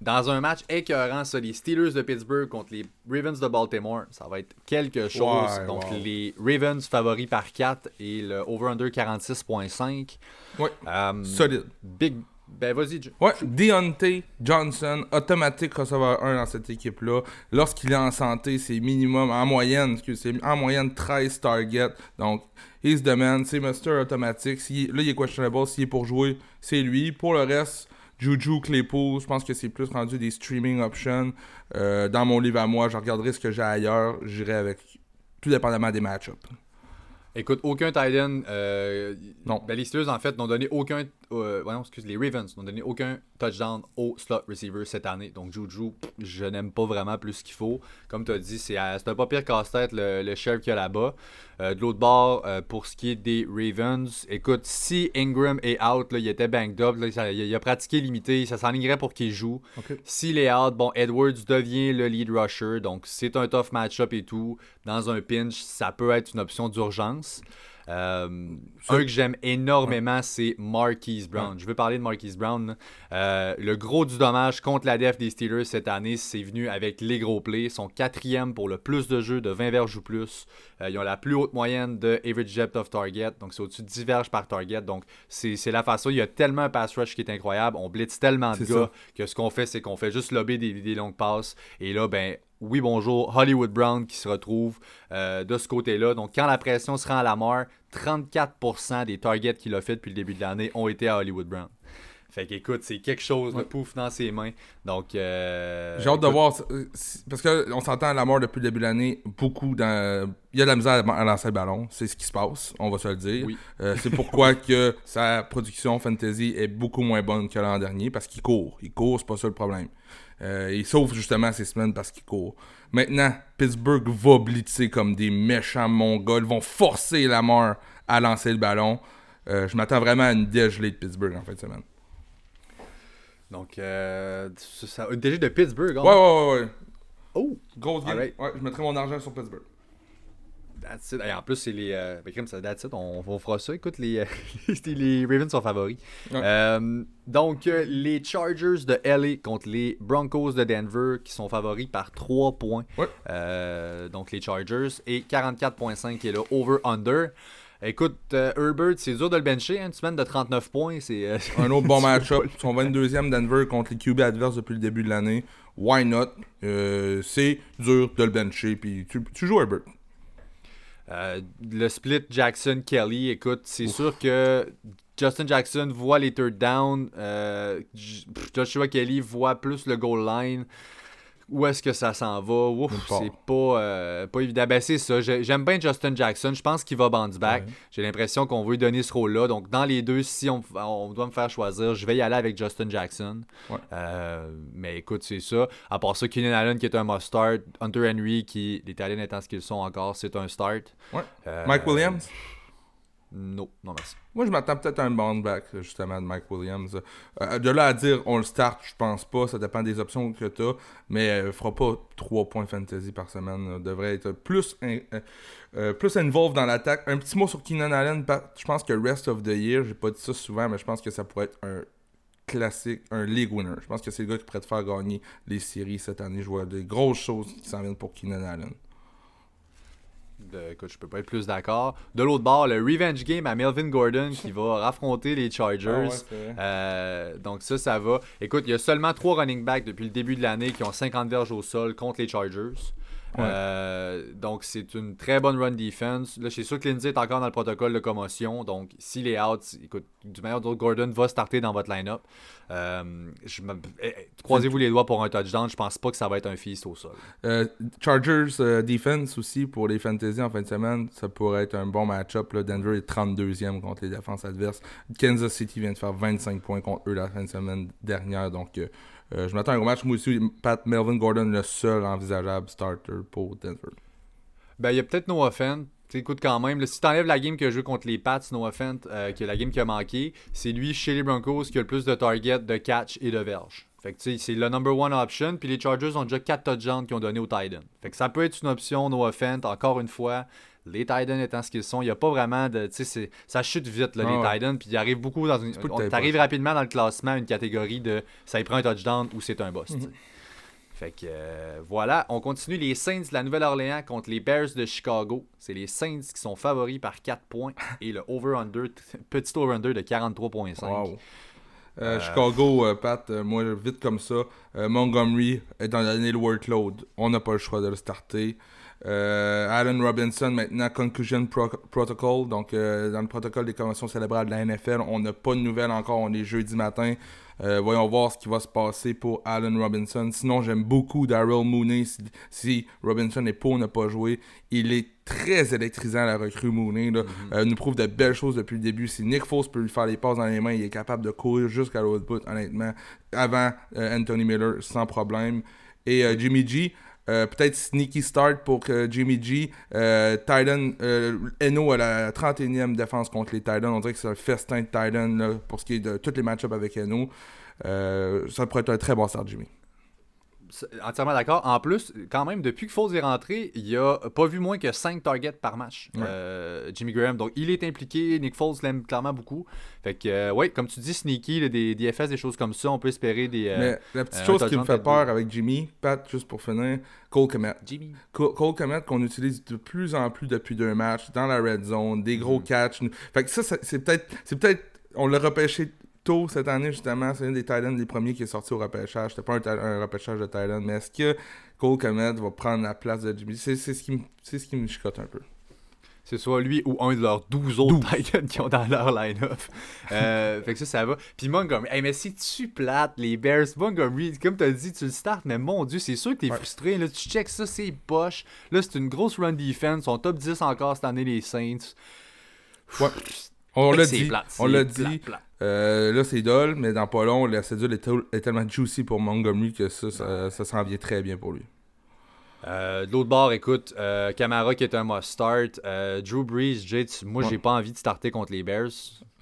Dans un match écœurant, ça, les Steelers de Pittsburgh contre les Ravens de Baltimore, ça va être quelque chose. Donc, les Ravens favoris par 4 et le over-under 46.5. Ouais. Euh, Solide. Big, ben vas-y. Ouais, Deontay Johnson, automatique receveur 1 dans cette équipe-là. Lorsqu'il est en santé, c'est minimum, en moyenne, c'est en moyenne 13 targets. Donc, he's the man, c'est Mr. Automatique. là, il est questionable, s'il est pour jouer, c'est lui. Pour le reste, Juju, Claypool, je pense que c'est plus rendu des streaming options. Euh, dans mon livre à moi, je regarderai ce que j'ai ailleurs. J'irai avec, tout dépendamment des match-ups. Écoute, aucun Titan. Euh, non. Ben, les Steelers, en fait, n'ont donné aucun. Euh, excuse, les Ravens n'ont donné aucun touchdown au slot receiver cette année. Donc, Juju, je n'aime pas vraiment plus qu'il faut. Comme tu as dit, c'est un pas pire casse-tête le, le sheriff qu'il y a là-bas. Euh, de l'autre bord, euh, pour ce qui est des Ravens, écoute, si Ingram est out, là, il était banged up, il, a pratiqué limité, ça s'enlignerait pour qu'il joue. S'il est out, bon, Edwards devient le lead rusher, donc c'est un tough match-up et tout. Dans un pinch, ça peut être une option d'urgence. Euh, un que j'aime énormément, c'est Marquise Brown. Je veux parler de Marquise Brown. Euh, le gros du dommage contre la def des Steelers cette année, c'est venu avec les gros plays. Son quatrième pour le plus de jeux de 20 verges ou plus. Euh, ils ont la plus haute moyenne de average depth of target. Donc, c'est au-dessus de 10 verges par target. Donc, c'est la façon. Il y a tellement un pass rush qui est incroyable. On blitz tellement de gars que ce qu'on fait, c'est qu'on fait juste lobber des, des longues passes. Et là, ben, oui, bonjour, Hollywood Brown qui se retrouve euh, de ce côté-là. Donc, quand la pression sera à la mort, 34% des targets qu'il a fait depuis le début de l'année ont été à Hollywood Brown. Fait qu'écoute, c'est quelque chose, le pouf dans ses mains. Donc. Euh, J'ai hâte de voir. Euh, parce qu'on s'entend à la mort depuis le début de l'année, beaucoup dans. Il y a de la misère à lancer le ballon, c'est ce qui se passe, on va se le dire. Euh, c'est pourquoi que sa production fantasy est beaucoup moins bonne que l'an dernier, parce qu'il court. Il court, c'est pas ça le problème. Il sauve justement ces semaines parce qu'il court. Maintenant, Pittsburgh va blitzer comme des méchants mongols, vont forcer la mort à lancer le ballon. je m'attends vraiment à une dégelée de Pittsburgh en fin de semaine. Donc, euh, ça, déjà de Pittsburgh. Hein? Ouais, ouais, ouais, Oh! Grosse game. Ouais, je mettrai mon argent sur Pittsburgh. That's it. Et en plus, c'est les. Euh, ben, ça, that's it. On, on, fera ça. Écoute, les, les Ravens sont favoris. Euh, donc, euh, les Chargers de LA contre les Broncos de Denver qui sont favoris par 3 points. Ouais. Euh, donc, les Chargers. Et 44,5 qui est le over-under. Écoute, euh, Herbert, c'est dur de le bencher. Hein, une semaine de 39 points, c'est. Euh, un autre bon match-up. Son 22e Denver contre les QB adverses depuis le début de l'année. Why not? Euh, c'est dur de le bencher. Puis tu, joues Herbert. Le split Jackson-Kelly, écoute, c'est sûr que Justin Jackson voit les third down. Joshua Kelly voit plus le goal line où est-ce que ça s'en va? Ouf, c'est pas, euh, pas évident. Ben, c'est ça. J'aime bien Justin Jackson. Je pense qu'il va bounce back. J'ai l'impression qu'on veut lui donner ce rôle-là. Donc, dans les deux, si on, doit me faire choisir, je vais y aller avec Justin Jackson. Euh, mais écoute, c'est ça. À part ça, Keenan Allen qui est un must-start. Hunter Henry qui, les talents étant ce qu'ils sont encore, c'est un start. Euh, Mike Williams? Non, non merci. Moi, je m'attends peut-être à un bounce back, justement, de Mike Williams. Euh, de là à dire on le start, je pense pas. Ça dépend des options que tu as. Mais euh, fera pas 3 points fantasy par semaine. devrait être plus, euh, plus involved dans l'attaque. Un petit mot sur Keenan Allen. Je pense que Rest of the Year, j'ai pas dit ça souvent, mais je pense que ça pourrait être un classique, un league winner. Je pense que c'est le gars qui pourrait te faire gagner les séries cette année. Je vois des grosses choses qui s'en viennent pour Keenan Allen. De, écoute, je peux pas être plus d'accord. De l'autre bord, le revenge game à Melvin Gordon qui va affronter les Chargers. Ah euh, donc ça, ça va. Écoute, il y a seulement trois running backs depuis le début de l'année qui ont 50 verges au sol contre les Chargers. Euh, donc, c'est une très bonne run defense. Là, je suis sûr que Lindsay est encore dans le protocole de commotion. Donc, s'il est out, écoute, du meilleur Gordon va starter dans votre line-up. Euh, eh, eh, croisez-vous les doigts pour un touchdown. Je pense pas que ça va être un feast au sol. Euh, Chargers defense aussi pour les fantasy en fin de semaine. Ça pourrait être un bon match-up. Denver est 32e contre les défenses adverses. Kansas City vient de faire 25 points contre eux la fin de semaine dernière. Donc, euh, je m'attends à un gros match. Moi aussi, Pat Melvin Gordon, le seul envisageable starter pour Denver. Ben, il y a peut-être Noah Fent. Écoute, quand même, si tu enlèves la game qu'il a joué contre les Pats, Noah Fent, euh, qui est la game qui a manqué, c'est lui, chez les Broncos, qui a le plus de targets, de catch et de verge. Fait que c'est le number one option. Puis les Chargers ont déjà 4 touchdowns qui ont donné au Titan. Fait que ça peut être une option, Noah Fent, encore une fois les Titans étant ce qu'ils sont, il n'y a pas vraiment de. Tu sais, ça chute vite, là, les Titans. Puis il arrive beaucoup dans une. T'arrives rapidement dans le classement, une catégorie de ça y prend un touchdown ou c'est un boss. Mhm. Fait que euh, voilà, on continue les Saints de la Nouvelle-Orléans contre les Bears de Chicago. C'est les Saints qui sont favoris par 4 points et le over-under, petit over-under de 43,5. Euh, euh, Chicago, Pat, moi, vite comme ça. Montgomery est dans l'année le workload. On n'a pas le choix de le starter. Euh, Allen Robinson, maintenant, Conclusion Protocol. Donc, euh, dans le protocole des conventions célébrales de la NFL, on n'a pas de nouvelles encore. On est jeudi matin. Euh, voyons voir ce qui va se passer pour Allen Robinson. Sinon, j'aime beaucoup Daryl Mooney. Si, Robinson est pour ne pas jouer, il est très électrisant la recrue Mooney. Là. Mm-hmm. nous prouve de belles choses depuis le début. Si Nick Foles peut lui faire les passes dans les mains, il est capable de courir jusqu'à l'autre bout, honnêtement, avant Anthony Miller, sans problème. Et Jimmy G, euh, peut-être sneaky start pour Jimmy G. Euh, Titan, euh, Eno à la 31e défense contre les Titans. On dirait que c'est un festin de Titan pour ce qui est de tous les match-ups avec Eno. ça pourrait être un très bon start, Jimmy entièrement d'accord. En plus, quand même, depuis que Foles est rentré, il a pas vu moins que 5 targets par match, euh, Jimmy Graham. Donc, il est impliqué. Nick Foles l'aime clairement beaucoup. Fait que, euh, ouais, comme tu dis, sneaky, des DFS, des choses comme ça, on peut espérer des. Euh, Mais la petite chose qui me fait peur avec Jimmy, Pat, juste pour finir, Cole Komet. Jimmy. Cole, Komet qu'on utilise de plus en plus depuis deux matchs, dans la red zone, des gros mm-hmm. catchs. Fait que ça, c'est peut-être. C'est peut-être. On l'a repêché cette année, justement, c'est un des Titans des premiers qui est sorti au repêchage. C'était pas un, repêchage de Titan, mais est-ce que Cole Komet va prendre la place de Jimmy? C'est ce, qui me, ce qui me chicote un peu. c'est soit lui ou un de leurs 12 autres Titans qui ont dans leur line-up. Euh, fait que ça, ça va. Puis Montgomery, hey, mais si tu plates les Bears, Montgomery, comme tu as dit, tu le starts, mais mon Dieu, c'est sûr que tu es frustré. Là, tu checks ça, c'est poche. Là, c'est une grosse run defense. On top 10 encore cette année, les Saints. Ouais. On l'a dit. on l'a dit. Euh, là, c'est dole, mais dans pas long, la cédule est, tellement juicy pour Montgomery que ça, ça, ça s'en vient très bien pour lui. Euh, de l'autre bord, écoute, euh, Camara qui est un must start. Euh, Drew Brees, Jay, moi, j'ai pas envie de starter contre les Bears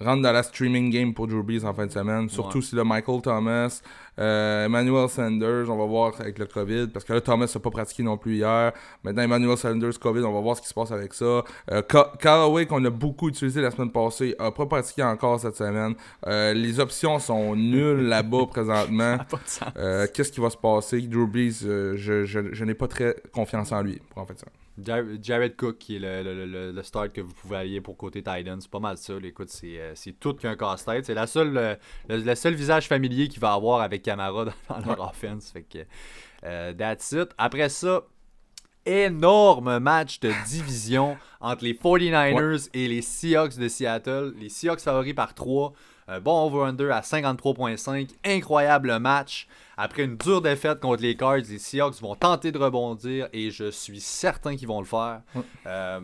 rentre dans la streaming game pour Drew Brees en fin de semaine. Surtout si le Michael Thomas, euh, Emmanuel Sanders, on va voir avec le COVID. Parce que là, Thomas n'a pas pratiqué non plus hier. Maintenant, Emmanuel Sanders, COVID, on va voir ce qui se passe avec ça. Euh, Callaway, qu'on a beaucoup utilisé la semaine passée, n'a pas pratiqué encore cette semaine. Euh, les options sont nulles là-bas présentement. Qu'est-ce qui va se passer? Drew Brees, je, je, je n'ai pas très confiance en lui pour en fait ça. Jared Cook, qui est le, le, start que vous pouvez allier pour côté Titans. C'est pas mal ça. Écoute, c'est, euh, tout qu'un casse-tête. C'est la seule, euh, le, seul visage familier qu'il va avoir avec Camara dans, leur offense. Fait que, euh, that's it. Après ça, énorme match de division entre les 49ers et les Seahawks de Seattle. Les Seahawks favoris par 3. Bon over-under à 53.5. Incroyable match. Après une dure défaite contre les Cards, les Seahawks vont tenter de rebondir et je suis certain qu'ils vont le faire. Euh,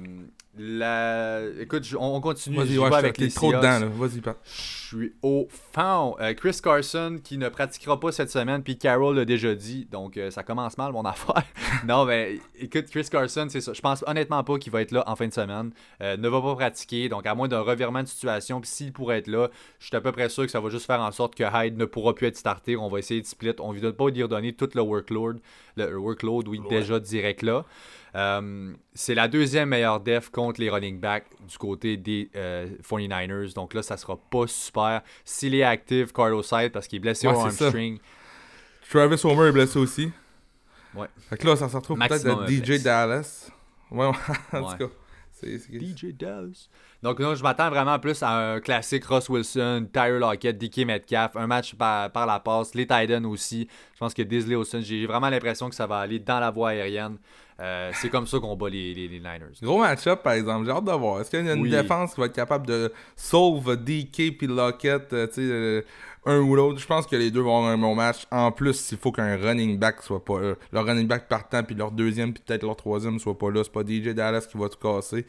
la... Écoute, on continue avec les trop dedans, vas-y. Je suis au fond. Euh, Chris Carson qui ne pratiquera pas cette semaine, puis Carroll l'a déjà dit, donc euh, ça commence mal mon affaire. non, mais écoute, Chris Carson, c'est ça. Je pense honnêtement pas qu'il va être là en fin de semaine. ne va pas pratiquer, donc à moins d'un revirement de situation, puis s'il pourrait être là, je suis à peu près sûr que ça va juste faire en sorte que Hyde ne pourra plus être starté. On va essayer de split on ne veut pas lui redonner tout le workload, le workload oui, déjà direct là. Euh, c'est la deuxième meilleure def contre les running backs du côté des 49ers. Euh, Donc là, ça sera pas super. S'il est actif, Carlos Hyde, parce qu'il est blessé au hamstring. Travis Homer est blessé aussi. Ouais. Fait que là, ça se retrouve peut-être à DJ Dallas. Ouais, en tout cas. DJ Dallas. Donc là, je m'attends vraiment plus à un classique Ross Wilson, Tyler Lockett, DK Metcalf, un match par, la passe, les Titans aussi. Je pense que Disley Wilson, j'ai vraiment l'impression que ça va aller dans la voie aérienne. Euh, c'est comme ça qu'on bat les, les, Niners. Gros match-up, par exemple. J'ai hâte de voir. Est-ce qu'il y a une défense qui va être capable de solve DK puis Lockett, euh, tu sais, euh, un ou l'autre? Je pense que les deux vont avoir un bon match. En plus, il faut qu'un running back soit pas là. Leur running back partant, puis leur deuxième, puis peut-être leur troisième soit pas là. C'est pas DJ Dallas qui va tout casser.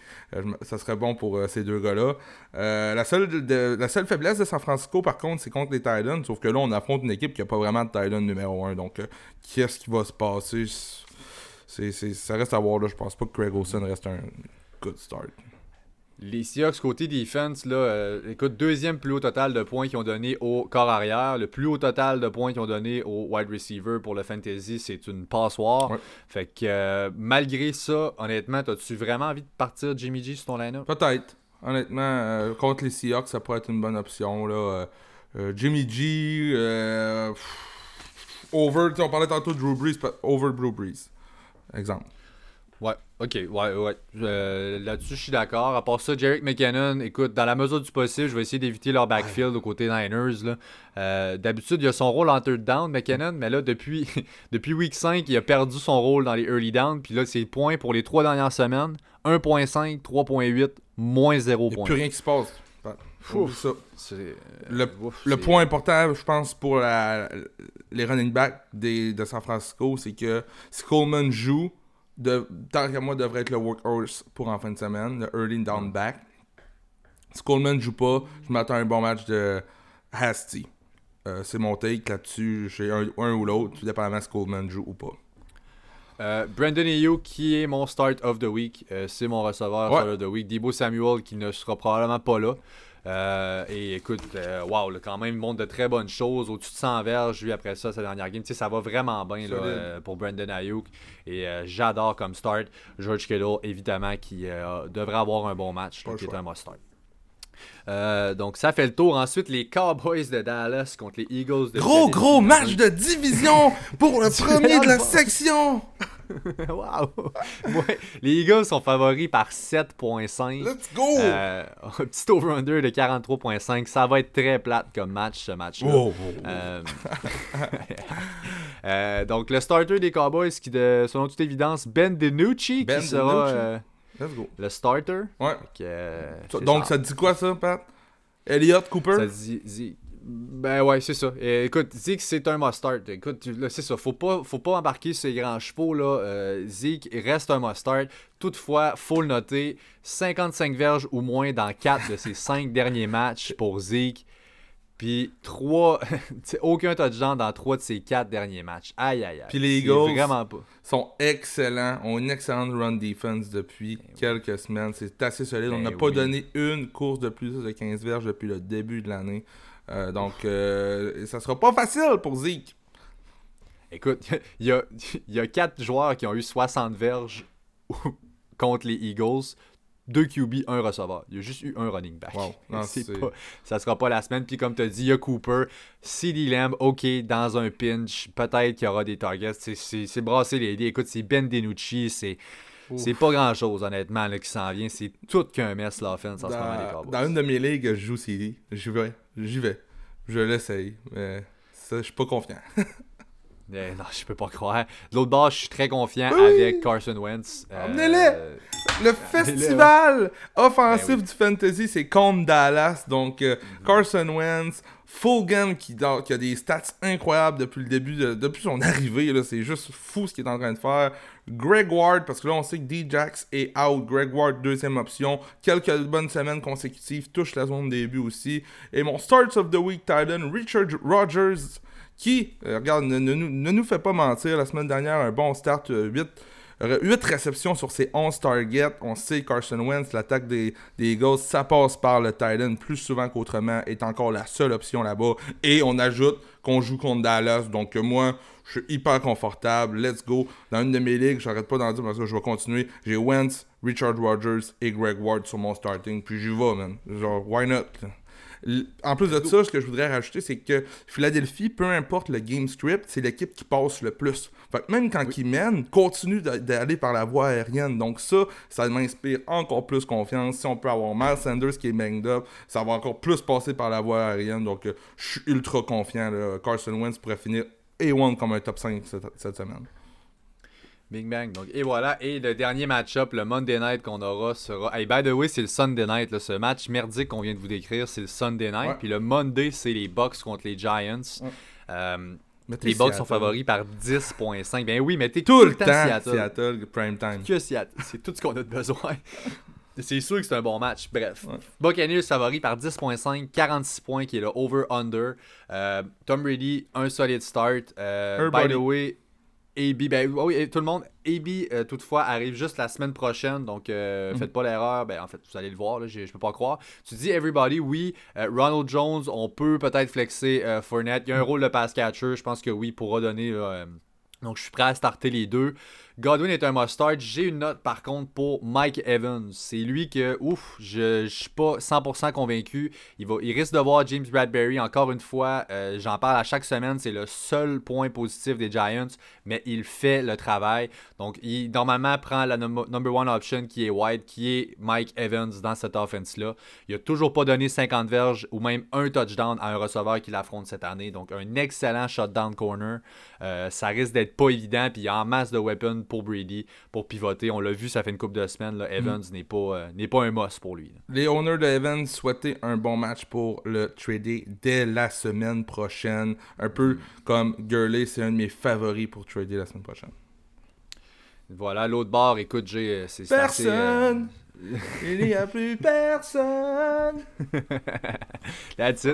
ça serait bon pour ces deux gars-là. la, seule la seule faiblesse de San Francisco, par contre, c'est contre les Titans. Sauf que là, on affronte une équipe qui a pas vraiment de Titan numéro 1. Donc, qu'est-ce qui va se passer? ça reste à voir. Là. Je pense pas que Craig Olsen reste un good start. Les Seahawks côté defense, là, euh, écoute, deuxième plus haut total de points qu'ils ont donné au corps arrière. Le plus haut total de points qu'ils ont donné au wide receiver pour le fantasy, c'est une passoire. Fait que euh, malgré ça, honnêtement, as-tu vraiment envie de partir Jimmy G sur ton line-up? Peut-être. Honnêtement, euh, contre les Seahawks, ça pourrait être une bonne option. Là. Jimmy G, over, on parlait tantôt de Drew Brees, over Drew Brees exemple. Ouais, ok, ouais, ouais. Là-dessus, je suis d'accord. À part ça, Jerick McKinnon, écoute, dans la mesure du possible, je vais essayer d'éviter leur backfield au côté Niners. Euh, d'habitude, il a son rôle en third down, McKinnon, mais là, depuis, depuis week 5, il a perdu son rôle dans les early downs. Puis là, c'est points pour les trois dernières semaines 1.5, 3.8, moins 0 points. Il n'y a plus rien qui se passe. Ça. Le, le point important, je pense, pour la, les running backs des, de San Francisco, c'est que si Coleman joue, de, tant qu'à moi, devrait être le workhorse pour en fin de semaine, le early down back. Si Coleman joue pas, je m'attends à un bon match de Hasty. Euh, c'est mon take là-dessus. J'ai un, ou l'autre, tout dépendamment si Coleman joue ou pas. Euh, Brandon Ayuk qui est mon start of the week, euh, c'est mon receveur start of the week. Debo Samuel qui ne sera probablement pas là. Euh, et écoute, euh, wow, quand même, il montre de très bonnes choses. Au-dessus de 100 verges, lui, après ça, sa dernière game. ça va vraiment bien là, euh, pour Brandon Ayuk. Et j'adore comme start. George Kittle, évidemment, qui devrait avoir un bon match. Donc, qui est un must-start. donc ça fait le tour. Ensuite, les Cowboys de Dallas contre les Eagles de Gros, gros match de division pour le premier de la section. wow! les Eagles sont favoris par 7.5. Let's go! Euh, un petit over-under de 43.5. Ça va être très plate comme match, ce match-là. Euh, euh, donc, le starter des Cowboys, qui, de, selon toute évidence, Ben DiNucci, qui sera Let's go. Le starter. Ouais. Donc, ça. dit quoi, ça, Pat? Elliott, Cooper? Ça dit... Ben ouais, c'est ça. écoute, Zeke, c'est un must-start. Écoute, c'est ça. Faut pas, faut pas embarquer ces grands chevaux. là. Euh, Zeke reste un must-start. Toutefois, faut le noter 55 verges ou moins dans 4 de ses 5 derniers matchs pour Zeke. Puis 3, aucun touchdown dans 3 de ses 4 derniers matchs. Aïe, aïe, aïe. Puis les Eagles vraiment pas. sont excellents, ont une excellente run defense depuis ben quelques semaines. C'est assez solide. On n'a ben pas donné une course de plus de 15 verges depuis le début de l'année. Euh, donc, euh, ça sera pas facile pour Zeke. Écoute, il y a, y a 4 joueurs qui ont eu 60 verges contre les Eagles. 2 QB, 1 receveur. Il y a juste eu un running back. Wow. Non, pas, ça sera pas la semaine. Puis comme tu as dit, il y a Cooper. CD Lamb, OK, dans un pinch, peut-être qu'il y aura des targets. C'est brasser les dés. Écoute, c'est Ben DiNucci, c'est... C'est pas grand chose, honnêtement, là, qui s'en vient. C'est tout qu'un mess, l'offense, en ce moment. Dans une de mes ligues, je joue CD. J'y vais. J'y vais. Je l'essaye. Mais ça, je suis pas confiant. Eh, non, je peux pas croire. De l'autre bord, je suis très confiant avec Carson Wentz. Euh, Le festival offensif ben du fantasy, c'est contre Dallas. Donc, euh, mhm. Carson Wentz, Fulgham qui, qui, a des stats incroyables depuis le début, depuis son arrivée. C'est juste fou ce qu'il est en train de faire. Greg Ward, parce que là, on sait que D-Jax est out. Greg Ward, deuxième option. Quelques bonnes semaines consécutives, touche la zone début aussi. Et mon Starts of the Week Titan, Richard Rogers, qui, euh, regarde, ne, nous fait pas mentir. La semaine dernière, un bon start, 8, euh, 8 réceptions sur ses 11 targets. On sait Carson Wentz, l'attaque des, des Eagles, ça passe par le Titan plus souvent qu'autrement, est encore la seule option là-bas. Et on ajoute qu'on joue contre Dallas. Donc moi, je suis hyper confortable. Let's go. Dans une de mes ligues, j'arrête pas d'en dire parce que je vais continuer. J'ai Wentz, Richard Rogers et Greg Ward sur mon starting. Puis j'y vais, man. Genre, why not? En plus de ça, ce que je voudrais rajouter, c'est que Philadelphie, peu importe le game script, c'est l'équipe qui passe le plus. Fait même quand ils mènent, continue d'aller par la voie aérienne. Donc ça, ça m'inspire encore plus confiance. Si on peut avoir Miles Sanders qui est banged up, ça va encore plus passer par la voie aérienne. Donc euh, je suis ultra confiant. Carson Wentz pourrait finir A1 comme un top 5 cette, semaine. Bing bang. Donc, et voilà. Et le dernier match-up, le Monday night qu'on aura sera. Hey, by the way, c'est le Sunday night. Ce match merdique qu'on vient de vous décrire, c'est le Sunday night. Puis le Monday, c'est les Bucks contre les Giants. Euh, les Bucks sont favoris par 10.5. Ben oui, mais t'es tout, le temps, Seattle. Seattle prime time. Que Seattle. C'est tout ce qu'on a besoin. C'est sûr que c'est un bon match. Bref. Buccaneers favori par 10.5, 46 points qui est le over-under. Euh, Tom Brady, un solide start. Euh, by the way, AB, ben oui, tout le monde. AB, euh, toutefois, arrive juste la semaine prochaine, donc mhm. faites pas l'erreur. Ben, en fait, vous allez le voir, là, je, peux pas croire. Tu dis everybody, oui. Ronald Jones, on peut peut-être flexer Fournette. Il y a un mhm. rôle de pass catcher, je pense que oui, pourra donner. donc, je suis prêt à starter les deux. Godwin est un must-start. J'ai une note par contre pour Mike Evans. C'est lui que, ouf, je, ne suis pas 100% convaincu. Il, va, il risque de voir James Bradbury encore une fois. Euh, j'en parle à chaque semaine. C'est le seul point positif des Giants, mais il fait le travail. Donc, il normalement prend la number one option qui est White, qui est Mike Evans dans cette offense-là. Il a toujours pas donné 50 verges ou même un touchdown à un receveur qui l'affronte cette année. Donc, un excellent shutdown corner. Euh, ça risque d'être pas évident. Puis, il y a en masse de weapons pour Brady pour pivoter. On l'a vu, ça fait une couple de semaines. Evans mm. n'est pas, euh, n'est pas un must pour lui. Les owners de Evans souhaitaient un bon match pour le trader dès la semaine prochaine. Un peu mm. comme Gurley, c'est un de mes favoris pour trader la semaine prochaine. Voilà, l'autre bord, écoute, j'ai. Euh, c'est, personne! Euh, Il n'y a plus personne!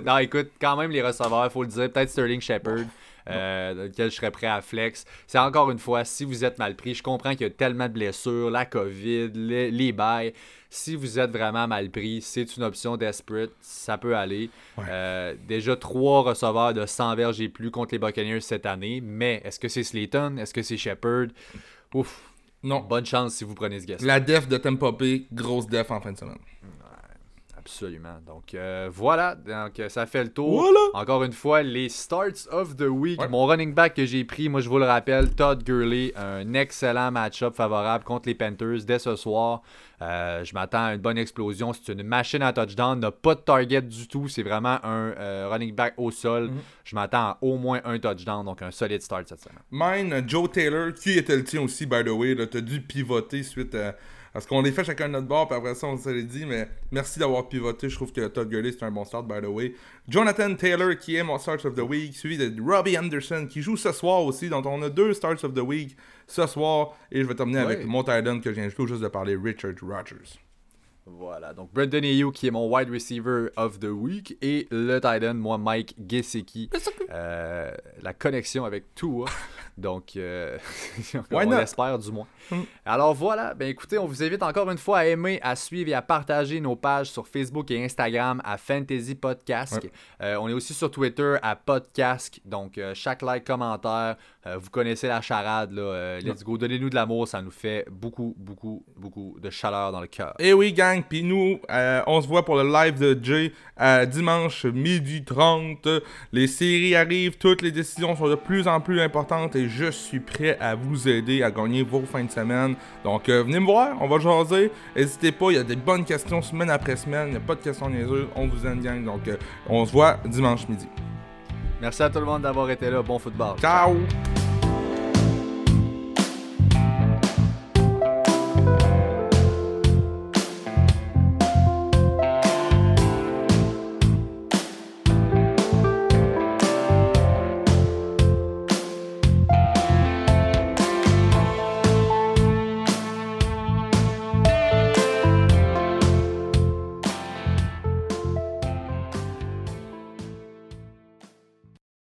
Non, écoute, quand même, les receveurs, il faut le dire. Peut-être Sterling Shepard euh, dans lequel je serais prêt à flex. C'est encore une fois, si vous êtes mal pris, je comprends qu'il y a tellement de blessures, la COVID, les, bails. Si vous êtes vraiment mal pris, c'est une option desperate, ça peut aller. Euh, déjà trois receveurs de 100 verges et plus contre les Buccaneers cette année, mais est-ce que c'est Slayton? Est-ce que c'est Shepard? Ouf. Non. Bonne chance si vous prenez ce guest. La def de Tampa Bay, grosse def en fin de semaine. Absolument. Donc euh, voilà, donc euh, ça fait le tour. Encore une fois, les starts of the week. Mon running back que j'ai pris, moi je vous le rappelle, Todd Gurley, un excellent match-up favorable contre les Panthers dès ce soir. Euh, je m'attends à une bonne explosion. C'est une machine à touchdown, n'a pas de target du tout. C'est vraiment un running back au sol. Mhm. Je m'attends à au moins un touchdown, donc un solide start cette semaine. Mine, Joe Taylor, qui était le tien aussi, by the way. Tu as dû pivoter suite à Parce qu'on les fait chacun de notre bord, puis après ça, on s'est dit, mais merci d'avoir pivoté. Je trouve que Todd Gurley, c'est un bon start, by the way. Jonathan Taylor, qui est mon start of the week, suivi de Robbie Anderson, qui joue ce soir aussi. Donc, on a deux starts of the week ce soir. Et je vais terminer avec mon Titan que je viens juste de parler, Richard Rogers. Voilà, donc Brandon Ayuk qui est mon wide receiver of the week et le Titan, moi Mike Gesicki. Euh, la connexion avec Tua. Donc, euh, on l'espère du moins. Mm. Alors voilà, ben écoutez, on vous invite encore une fois à aimer, à suivre et à partager nos pages sur Facebook et Instagram à Fantasy Podcast. Euh, on est aussi sur Twitter à Podcast. Donc, chaque like, commentaire, vous connaissez la charade. Là, let's go, donnez-nous de l'amour, ça nous fait beaucoup, beaucoup, beaucoup de chaleur dans le cœur. Et oui, gang, puis nous, on se voit pour le live de Jay dimanche midi 30. Les séries arrivent, toutes les décisions sont de plus en plus importantes et je suis prêt à vous aider à gagner vos fins de semaine. Donc euh, venez me voir, on va jaser. N'hésitez pas, il y a des bonnes questions semaine après semaine. Il n'y a pas de questions niaiseuses. On vous aime. Donc euh, on se voit dimanche midi. Merci à tout le monde d'avoir été là. Bon football. Ciao.